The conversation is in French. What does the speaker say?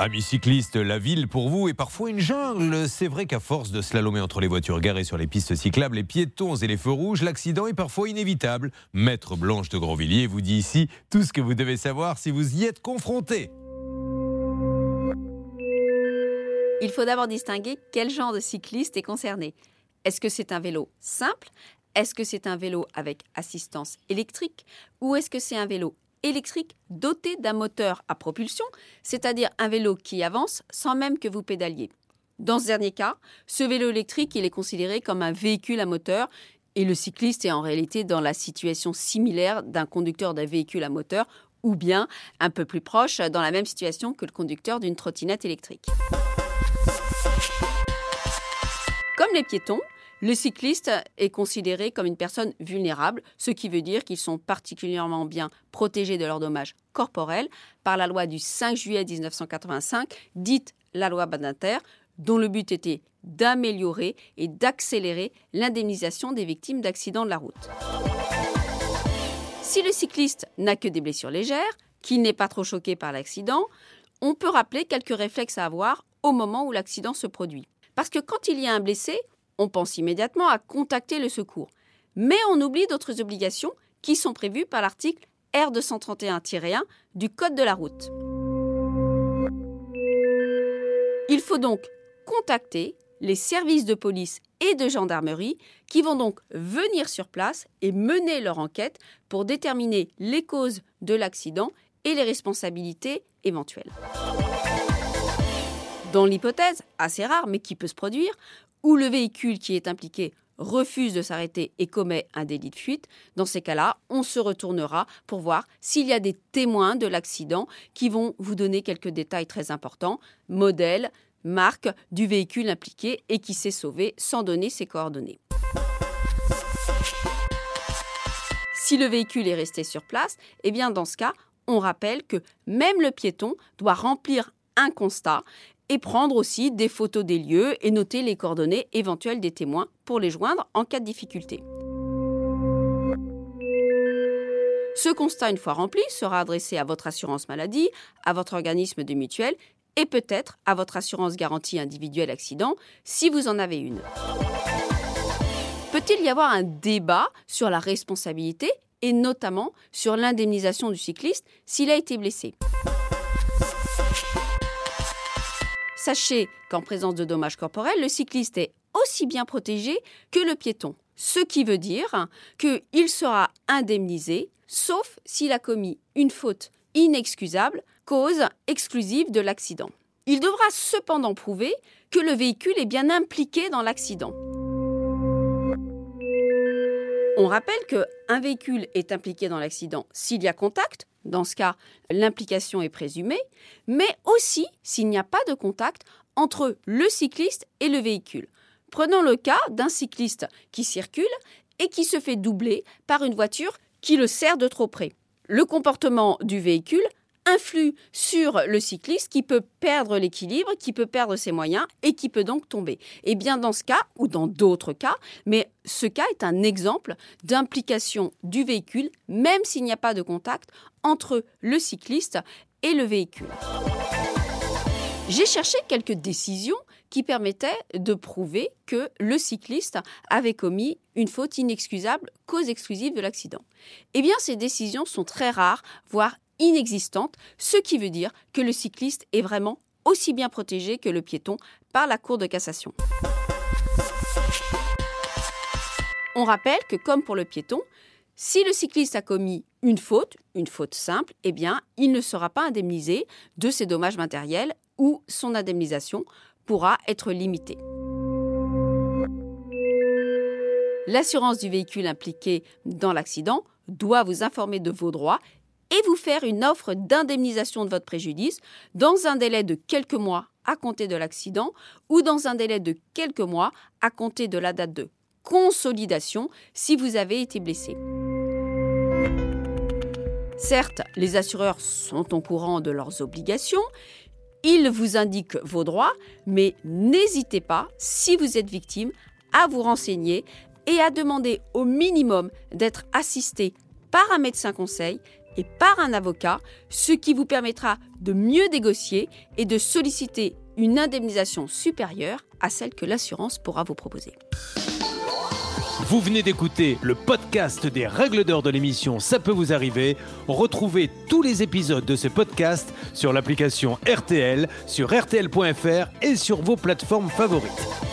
Amis cyclistes, la ville pour vous est parfois une jungle. C'est vrai qu'à force de slalomer entre les voitures garées sur les pistes cyclables, les piétons et les feux rouges, l'accident est parfois inévitable. Maître Blanche de Grandvilliers vous dit ici tout ce que vous devez savoir si vous y êtes confronté. Il faut d'abord distinguer quel genre de cycliste est concerné. Est-ce que c'est un vélo simple? Est-ce que c'est un vélo avec assistance électrique? Ou est-ce que c'est un vélo électrique doté d'un moteur à propulsion, c'est-à-dire un vélo qui avance sans même que vous pédaliez. Dans ce dernier cas, ce vélo électrique, il est considéré comme un véhicule à moteur et le cycliste est en réalité dans la situation similaire d'un conducteur d'un véhicule à moteur ou bien un peu plus proche dans la même situation que le conducteur d'une trottinette électrique. Comme les piétons, le cycliste est considéré comme une personne vulnérable, ce qui veut dire qu'ils sont particulièrement bien protégés de leurs dommages corporels par la loi du 5 juillet 1985, dite la loi Badinter, dont le but était d'améliorer et d'accélérer l'indemnisation des victimes d'accidents de la route. Si le cycliste n'a que des blessures légères, qu'il n'est pas trop choqué par l'accident, on peut rappeler quelques réflexes à avoir au moment où l'accident se produit. Parce que quand il y a un blessé, on pense immédiatement à contacter le secours. Mais on oublie d'autres obligations qui sont prévues par l'article R231-1 du Code de la route. Il faut donc contacter les services de police et de gendarmerie qui vont donc venir sur place et mener leur enquête pour déterminer les causes de l'accident et les responsabilités éventuelles. Dans l'hypothèse, assez rare mais qui peut se produire, où le véhicule qui est impliqué refuse de s'arrêter et commet un délit de fuite, dans ces cas-là, on se retournera pour voir s'il y a des témoins de l'accident qui vont vous donner quelques détails très importants, modèle, marque du véhicule impliqué et qui s'est sauvé sans donner ses coordonnées. Si le véhicule est resté sur place, eh bien dans ce cas, on rappelle que même le piéton doit remplir un constat et prendre aussi des photos des lieux et noter les coordonnées éventuelles des témoins pour les joindre en cas de difficulté. Ce constat, une fois rempli, sera adressé à votre assurance maladie, à votre organisme de mutuelle et peut-être à votre assurance garantie individuelle accident si vous en avez une. Peut-il y avoir un débat sur la responsabilité et notamment sur l'indemnisation du cycliste s'il a été blessé? Sachez qu'en présence de dommages corporels, le cycliste est aussi bien protégé que le piéton. Ce qui veut dire qu'il sera indemnisé, sauf s'il a commis une faute inexcusable, cause exclusive de l'accident. Il devra cependant prouver que le véhicule est bien impliqué dans l'accident. On rappelle qu'un véhicule est impliqué dans l'accident s'il y a contact, dans ce cas l'implication est présumée, mais aussi s'il n'y a pas de contact entre le cycliste et le véhicule. Prenons le cas d'un cycliste qui circule et qui se fait doubler par une voiture qui le sert de trop près. Le comportement du véhicule influe sur le cycliste qui peut perdre l'équilibre, qui peut perdre ses moyens et qui peut donc tomber. Et bien dans ce cas, ou dans d'autres cas, mais ce cas est un exemple d'implication du véhicule, même s'il n'y a pas de contact entre le cycliste et le véhicule. J'ai cherché quelques décisions qui permettaient de prouver que le cycliste avait commis une faute inexcusable, cause exclusive de l'accident. Eh bien, ces décisions sont très rares, voire inexistante, ce qui veut dire que le cycliste est vraiment aussi bien protégé que le piéton par la Cour de cassation. On rappelle que comme pour le piéton, si le cycliste a commis une faute, une faute simple, eh bien, il ne sera pas indemnisé de ses dommages matériels ou son indemnisation pourra être limitée. L'assurance du véhicule impliqué dans l'accident doit vous informer de vos droits et vous faire une offre d'indemnisation de votre préjudice dans un délai de quelques mois à compter de l'accident ou dans un délai de quelques mois à compter de la date de consolidation si vous avez été blessé. Certes, les assureurs sont au courant de leurs obligations, ils vous indiquent vos droits, mais n'hésitez pas, si vous êtes victime, à vous renseigner et à demander au minimum d'être assisté par un médecin conseil et par un avocat, ce qui vous permettra de mieux négocier et de solliciter une indemnisation supérieure à celle que l'assurance pourra vous proposer. Vous venez d'écouter le podcast des règles d'or de l'émission Ça peut vous arriver. Retrouvez tous les épisodes de ce podcast sur l'application RTL, sur rtl.fr et sur vos plateformes favorites.